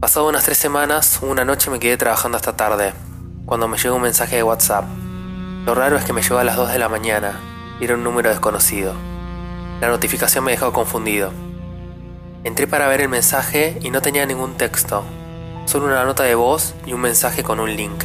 Pasado unas tres semanas, una noche me quedé trabajando hasta tarde, cuando me llegó un mensaje de WhatsApp. Lo raro es que me llegó a las 2 de la mañana y era un número desconocido. La notificación me dejó confundido. Entré para ver el mensaje y no tenía ningún texto, solo una nota de voz y un mensaje con un link.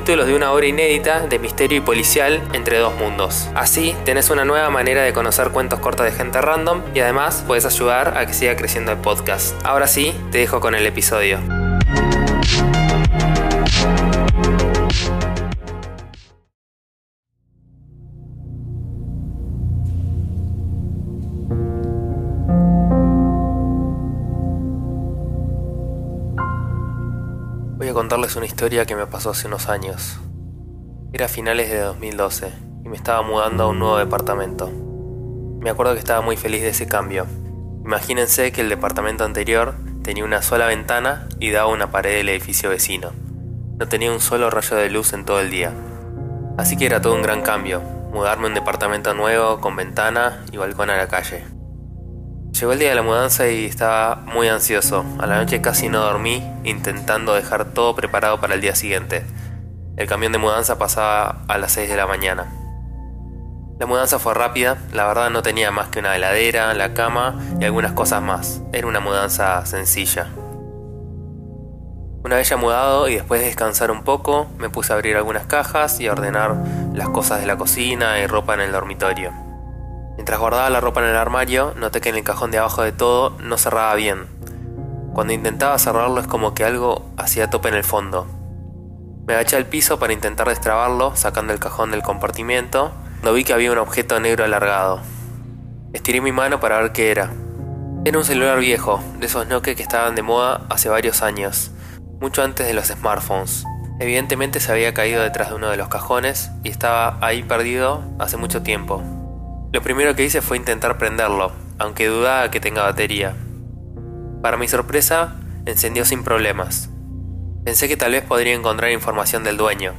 de una obra inédita de misterio y policial entre dos mundos. Así tenés una nueva manera de conocer cuentos cortos de gente random y además puedes ayudar a que siga creciendo el podcast. Ahora sí, te dejo con el episodio. Contarles una historia que me pasó hace unos años. Era finales de 2012 y me estaba mudando a un nuevo departamento. Me acuerdo que estaba muy feliz de ese cambio. Imagínense que el departamento anterior tenía una sola ventana y daba una pared del edificio vecino. No tenía un solo rayo de luz en todo el día. Así que era todo un gran cambio, mudarme a un departamento nuevo con ventana y balcón a la calle. Llegó el día de la mudanza y estaba muy ansioso. A la noche casi no dormí, intentando dejar todo preparado para el día siguiente. El camión de mudanza pasaba a las 6 de la mañana. La mudanza fue rápida, la verdad no tenía más que una heladera, la cama y algunas cosas más. Era una mudanza sencilla. Una vez ya mudado y después de descansar un poco, me puse a abrir algunas cajas y a ordenar las cosas de la cocina y ropa en el dormitorio. Mientras guardaba la ropa en el armario, noté que en el cajón de abajo de todo no cerraba bien. Cuando intentaba cerrarlo es como que algo hacía tope en el fondo. Me agaché al piso para intentar destrabarlo, sacando el cajón del compartimiento, cuando vi que había un objeto negro alargado. Estiré mi mano para ver qué era. Era un celular viejo, de esos Nokia que estaban de moda hace varios años, mucho antes de los smartphones. Evidentemente se había caído detrás de uno de los cajones y estaba ahí perdido hace mucho tiempo. Lo primero que hice fue intentar prenderlo, aunque dudaba que tenga batería. Para mi sorpresa, encendió sin problemas. Pensé que tal vez podría encontrar información del dueño.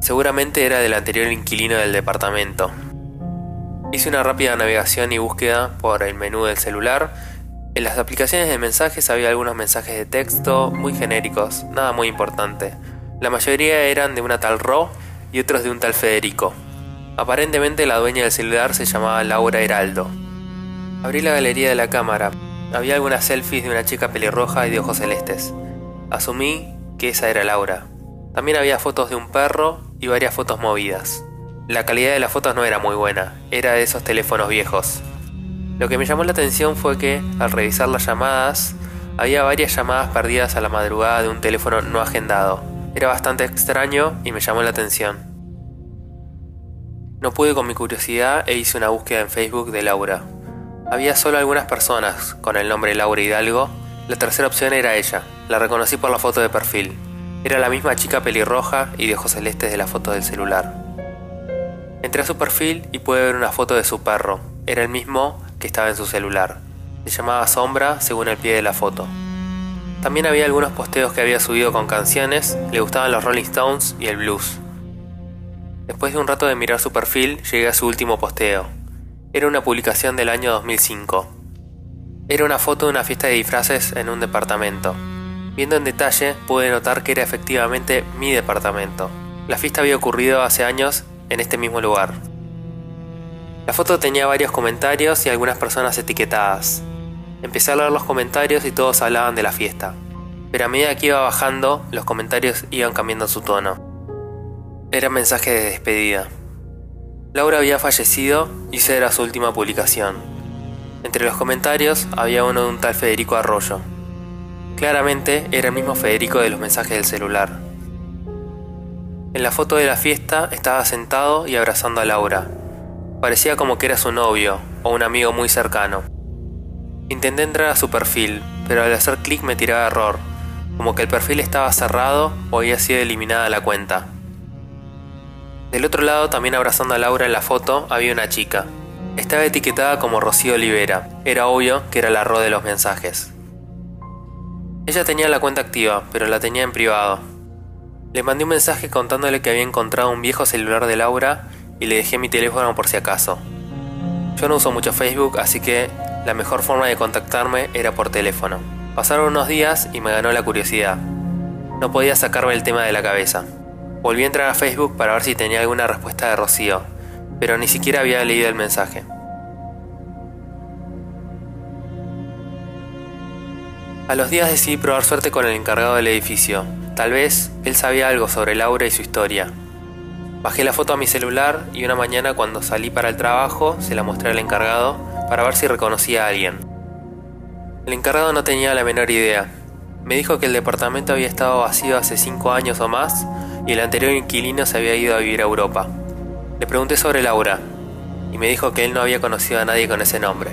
Seguramente era del anterior inquilino del departamento. Hice una rápida navegación y búsqueda por el menú del celular. En las aplicaciones de mensajes había algunos mensajes de texto muy genéricos, nada muy importante. La mayoría eran de una tal Ro y otros de un tal Federico. Aparentemente la dueña del celular se llamaba Laura Heraldo. Abrí la galería de la cámara. Había algunas selfies de una chica pelirroja y de ojos celestes. Asumí que esa era Laura. También había fotos de un perro y varias fotos movidas. La calidad de las fotos no era muy buena, era de esos teléfonos viejos. Lo que me llamó la atención fue que, al revisar las llamadas, había varias llamadas perdidas a la madrugada de un teléfono no agendado. Era bastante extraño y me llamó la atención. No pude con mi curiosidad e hice una búsqueda en Facebook de Laura. Había solo algunas personas con el nombre Laura Hidalgo. La tercera opción era ella. La reconocí por la foto de perfil. Era la misma chica pelirroja y de ojos celestes de la foto del celular. Entré a su perfil y pude ver una foto de su perro. Era el mismo que estaba en su celular. Se llamaba Sombra según el pie de la foto. También había algunos posteos que había subido con canciones, le gustaban los Rolling Stones y el blues. Después de un rato de mirar su perfil, llegué a su último posteo. Era una publicación del año 2005. Era una foto de una fiesta de disfraces en un departamento. Viendo en detalle, pude notar que era efectivamente mi departamento. La fiesta había ocurrido hace años en este mismo lugar. La foto tenía varios comentarios y algunas personas etiquetadas. Empecé a leer los comentarios y todos hablaban de la fiesta. Pero a medida que iba bajando, los comentarios iban cambiando su tono. Era mensaje de despedida. Laura había fallecido y esa era su última publicación. Entre los comentarios había uno de un tal Federico Arroyo. Claramente era el mismo Federico de los mensajes del celular. En la foto de la fiesta estaba sentado y abrazando a Laura. Parecía como que era su novio o un amigo muy cercano. Intenté entrar a su perfil, pero al hacer clic me tiraba error, como que el perfil estaba cerrado o había sido eliminada la cuenta. Del otro lado, también abrazando a Laura en la foto, había una chica. Estaba etiquetada como Rocío Olivera. Era obvio que era la ro de los mensajes. Ella tenía la cuenta activa, pero la tenía en privado. Le mandé un mensaje contándole que había encontrado un viejo celular de Laura y le dejé mi teléfono por si acaso. Yo no uso mucho Facebook, así que la mejor forma de contactarme era por teléfono. Pasaron unos días y me ganó la curiosidad. No podía sacarme el tema de la cabeza. Volví a entrar a Facebook para ver si tenía alguna respuesta de Rocío, pero ni siquiera había leído el mensaje. A los días decidí probar suerte con el encargado del edificio. Tal vez él sabía algo sobre Laura y su historia. Bajé la foto a mi celular y una mañana cuando salí para el trabajo se la mostré al encargado para ver si reconocía a alguien. El encargado no tenía la menor idea. Me dijo que el departamento había estado vacío hace 5 años o más y el anterior inquilino se había ido a vivir a Europa. Le pregunté sobre Laura y me dijo que él no había conocido a nadie con ese nombre.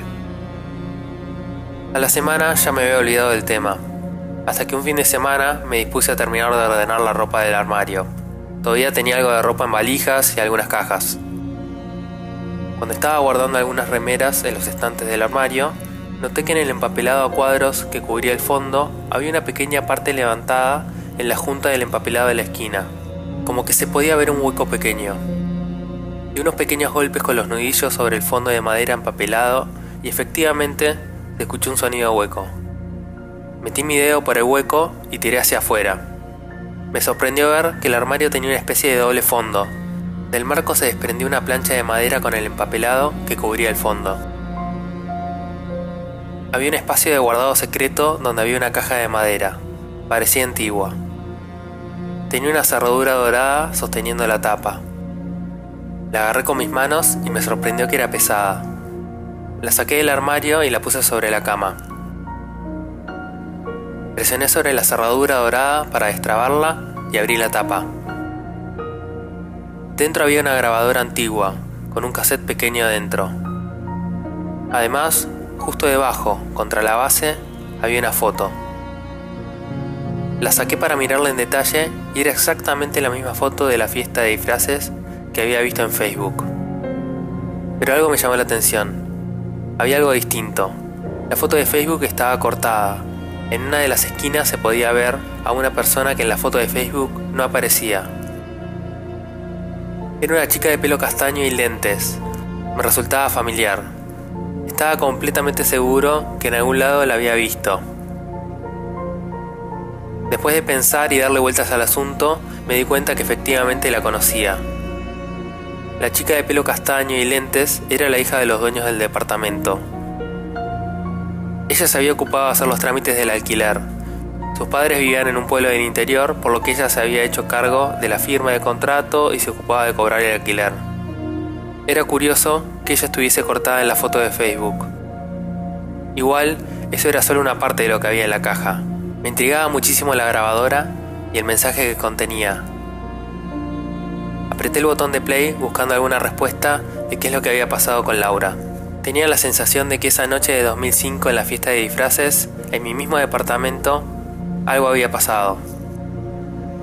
A la semana ya me había olvidado del tema, hasta que un fin de semana me dispuse a terminar de ordenar la ropa del armario. Todavía tenía algo de ropa en valijas y algunas cajas. Cuando estaba guardando algunas remeras en los estantes del armario, noté que en el empapelado a cuadros que cubría el fondo había una pequeña parte levantada en la junta del empapelado de la esquina, como que se podía ver un hueco pequeño. Y unos pequeños golpes con los nudillos sobre el fondo de madera empapelado y efectivamente escuché un sonido hueco. Metí mi dedo por el hueco y tiré hacia afuera. Me sorprendió ver que el armario tenía una especie de doble fondo. Del marco se desprendió una plancha de madera con el empapelado que cubría el fondo. Había un espacio de guardado secreto donde había una caja de madera. Parecía antigua. Tenía una cerradura dorada sosteniendo la tapa. La agarré con mis manos y me sorprendió que era pesada. La saqué del armario y la puse sobre la cama. Presioné sobre la cerradura dorada para destrabarla y abrí la tapa. Dentro había una grabadora antigua, con un cassette pequeño dentro. Además, justo debajo, contra la base, había una foto. La saqué para mirarla en detalle y era exactamente la misma foto de la fiesta de disfraces que había visto en Facebook. Pero algo me llamó la atención. Había algo distinto. La foto de Facebook estaba cortada. En una de las esquinas se podía ver a una persona que en la foto de Facebook no aparecía. Era una chica de pelo castaño y lentes. Me resultaba familiar. Estaba completamente seguro que en algún lado la había visto. Después de pensar y darle vueltas al asunto, me di cuenta que efectivamente la conocía. La chica de pelo castaño y lentes era la hija de los dueños del departamento. Ella se había ocupado de hacer los trámites del alquiler. Sus padres vivían en un pueblo del interior, por lo que ella se había hecho cargo de la firma de contrato y se ocupaba de cobrar el alquiler. Era curioso que ella estuviese cortada en la foto de Facebook. Igual, eso era solo una parte de lo que había en la caja. Me intrigaba muchísimo la grabadora y el mensaje que contenía. Apreté el botón de play buscando alguna respuesta de qué es lo que había pasado con Laura. Tenía la sensación de que esa noche de 2005 en la fiesta de disfraces, en mi mismo departamento, algo había pasado.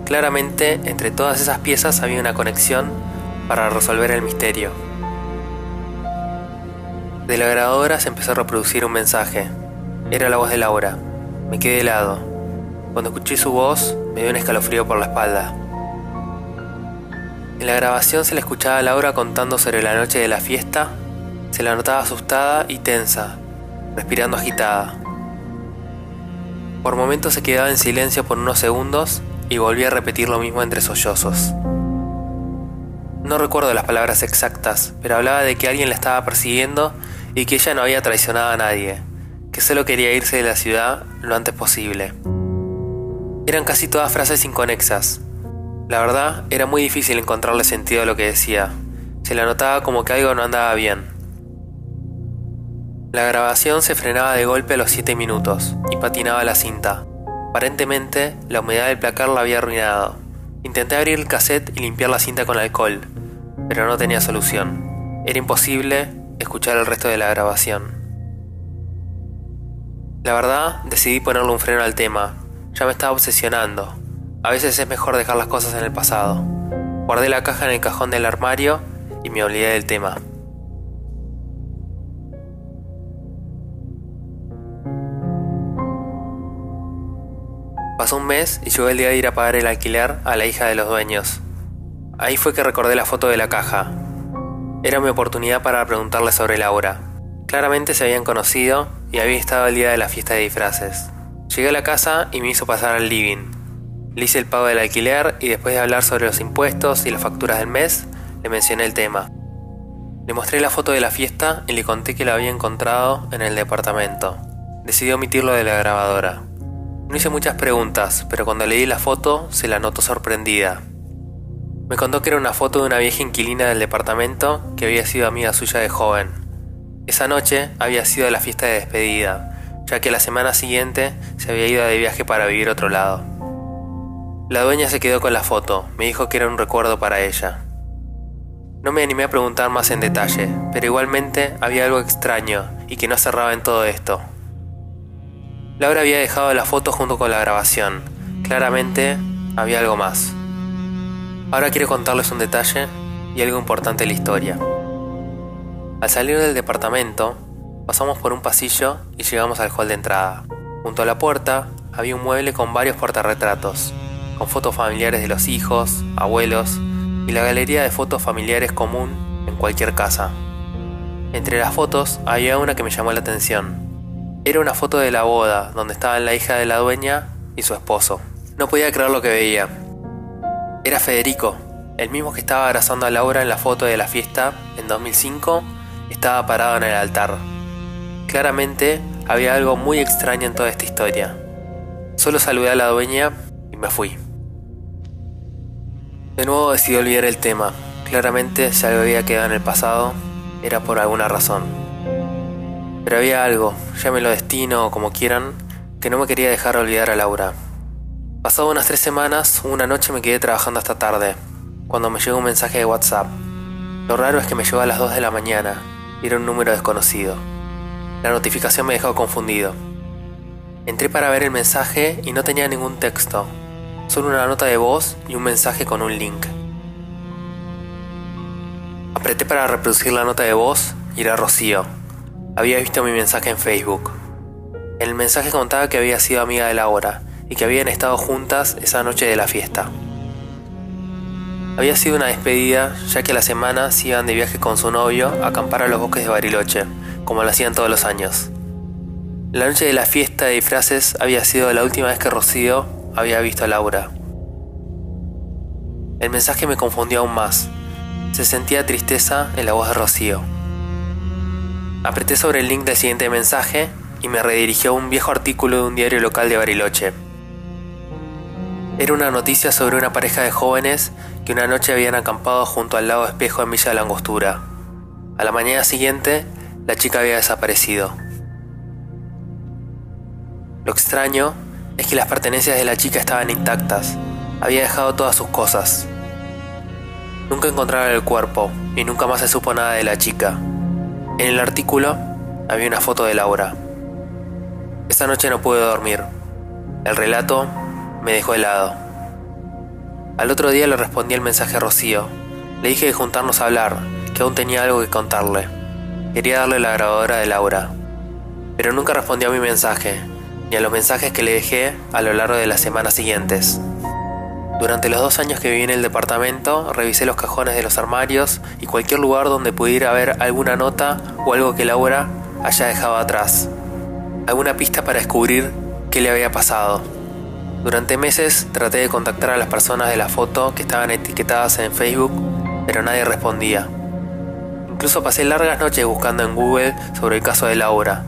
Claramente, entre todas esas piezas había una conexión para resolver el misterio. De la grabadora se empezó a reproducir un mensaje. Era la voz de Laura. Me quedé helado. Cuando escuché su voz, me dio un escalofrío por la espalda. En la grabación se le escuchaba a Laura contando sobre la noche de la fiesta. Se la notaba asustada y tensa, respirando agitada. Por momentos se quedaba en silencio por unos segundos y volvía a repetir lo mismo entre sollozos. No recuerdo las palabras exactas, pero hablaba de que alguien la estaba persiguiendo y que ella no había traicionado a nadie, que solo quería irse de la ciudad lo antes posible. Eran casi todas frases inconexas. La verdad, era muy difícil encontrarle sentido a lo que decía. Se le notaba como que algo no andaba bien. La grabación se frenaba de golpe a los 7 minutos y patinaba la cinta. Aparentemente, la humedad del placar la había arruinado. Intenté abrir el cassette y limpiar la cinta con alcohol, pero no tenía solución. Era imposible escuchar el resto de la grabación. La verdad, decidí ponerle un freno al tema. Ya me estaba obsesionando. A veces es mejor dejar las cosas en el pasado. Guardé la caja en el cajón del armario y me olvidé del tema. Pasó un mes y llegó el día de ir a pagar el alquiler a la hija de los dueños. Ahí fue que recordé la foto de la caja. Era mi oportunidad para preguntarle sobre Laura. Claramente se habían conocido y había estado el día de la fiesta de disfraces. Llegué a la casa y me hizo pasar al living. Le hice el pago del alquiler y después de hablar sobre los impuestos y las facturas del mes, le mencioné el tema. Le mostré la foto de la fiesta y le conté que la había encontrado en el departamento. Decidió omitirlo de la grabadora. No hice muchas preguntas, pero cuando le di la foto se la notó sorprendida. Me contó que era una foto de una vieja inquilina del departamento que había sido amiga suya de joven. Esa noche había sido la fiesta de despedida, ya que la semana siguiente se había ido de viaje para vivir otro lado. La dueña se quedó con la foto, me dijo que era un recuerdo para ella. No me animé a preguntar más en detalle, pero igualmente había algo extraño y que no cerraba en todo esto. Laura había dejado la foto junto con la grabación. Claramente había algo más. Ahora quiero contarles un detalle y algo importante en la historia. Al salir del departamento, pasamos por un pasillo y llegamos al hall de entrada. Junto a la puerta había un mueble con varios portarretratos, con fotos familiares de los hijos, abuelos y la galería de fotos familiares común en cualquier casa. Entre las fotos había una que me llamó la atención. Era una foto de la boda, donde estaban la hija de la dueña y su esposo. No podía creer lo que veía. Era Federico, el mismo que estaba abrazando a Laura en la foto de la fiesta en 2005, estaba parado en el altar. Claramente había algo muy extraño en toda esta historia. Solo saludé a la dueña y me fui. De nuevo decidí olvidar el tema. Claramente si algo había quedado en el pasado, era por alguna razón. Pero había algo, llámelo destino o como quieran, que no me quería dejar olvidar a Laura. Pasado unas tres semanas, una noche me quedé trabajando hasta tarde, cuando me llegó un mensaje de WhatsApp. Lo raro es que me llegó a las 2 de la mañana y era un número desconocido. La notificación me dejó confundido. Entré para ver el mensaje y no tenía ningún texto, solo una nota de voz y un mensaje con un link. Apreté para reproducir la nota de voz y era Rocío, había visto mi mensaje en Facebook. En el mensaje contaba que había sido amiga de Laura y que habían estado juntas esa noche de la fiesta. Había sido una despedida, ya que a la semana se iban de viaje con su novio a acampar a los bosques de Bariloche, como lo hacían todos los años. La noche de la fiesta de disfraces había sido la última vez que Rocío había visto a Laura. El mensaje me confundió aún más. Se sentía tristeza en la voz de Rocío. Apreté sobre el link del siguiente mensaje y me redirigió a un viejo artículo de un diario local de Bariloche. Era una noticia sobre una pareja de jóvenes que una noche habían acampado junto al lago espejo en Villa de la Angostura. A la mañana siguiente, la chica había desaparecido. Lo extraño es que las pertenencias de la chica estaban intactas. Había dejado todas sus cosas. Nunca encontraron el cuerpo y nunca más se supo nada de la chica. En el artículo había una foto de Laura. Esa noche no pude dormir. El relato me dejó helado. Al otro día le respondí el mensaje a Rocío. Le dije de juntarnos a hablar, que aún tenía algo que contarle. Quería darle la grabadora de Laura. Pero nunca respondió a mi mensaje, ni a los mensajes que le dejé a lo largo de las semanas siguientes. Durante los dos años que viví en el departamento, revisé los cajones de los armarios y cualquier lugar donde pudiera haber alguna nota o algo que Laura haya dejado atrás. Alguna pista para descubrir qué le había pasado. Durante meses traté de contactar a las personas de la foto que estaban etiquetadas en Facebook, pero nadie respondía. Incluso pasé largas noches buscando en Google sobre el caso de Laura.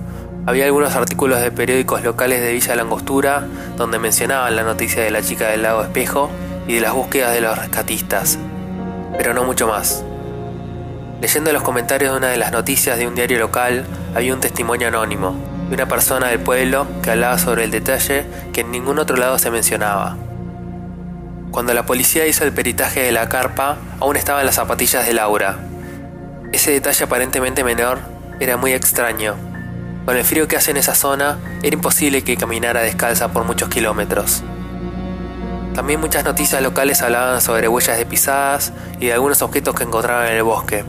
Había algunos artículos de periódicos locales de Villa Langostura donde mencionaban la noticia de la chica del lago espejo y de las búsquedas de los rescatistas, pero no mucho más. Leyendo los comentarios de una de las noticias de un diario local, había un testimonio anónimo una persona del pueblo que hablaba sobre el detalle que en ningún otro lado se mencionaba. Cuando la policía hizo el peritaje de la carpa, aún estaban las zapatillas de Laura. Ese detalle aparentemente menor era muy extraño. Con el frío que hace en esa zona, era imposible que caminara descalza por muchos kilómetros. También muchas noticias locales hablaban sobre huellas de pisadas y de algunos objetos que encontraban en el bosque,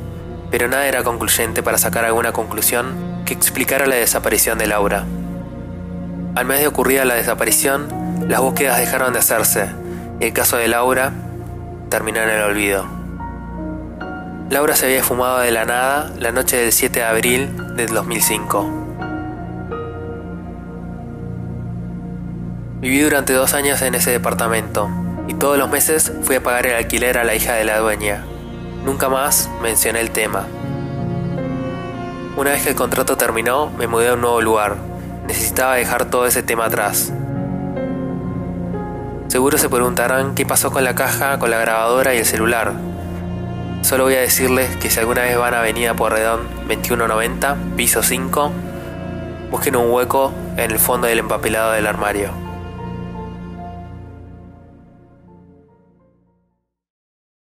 pero nada era concluyente para sacar alguna conclusión que explicara la desaparición de Laura. Al mes de ocurrida la desaparición, las búsquedas dejaron de hacerse y el caso de Laura terminó en el olvido. Laura se había fumado de la nada la noche del 7 de abril del 2005. Viví durante dos años en ese departamento y todos los meses fui a pagar el alquiler a la hija de la dueña. Nunca más mencioné el tema. Una vez que el contrato terminó, me mudé a un nuevo lugar. Necesitaba dejar todo ese tema atrás. Seguro se preguntarán qué pasó con la caja, con la grabadora y el celular. Solo voy a decirles que si alguna vez van a Avenida Porredón 2190, piso 5, busquen un hueco en el fondo del empapelado del armario.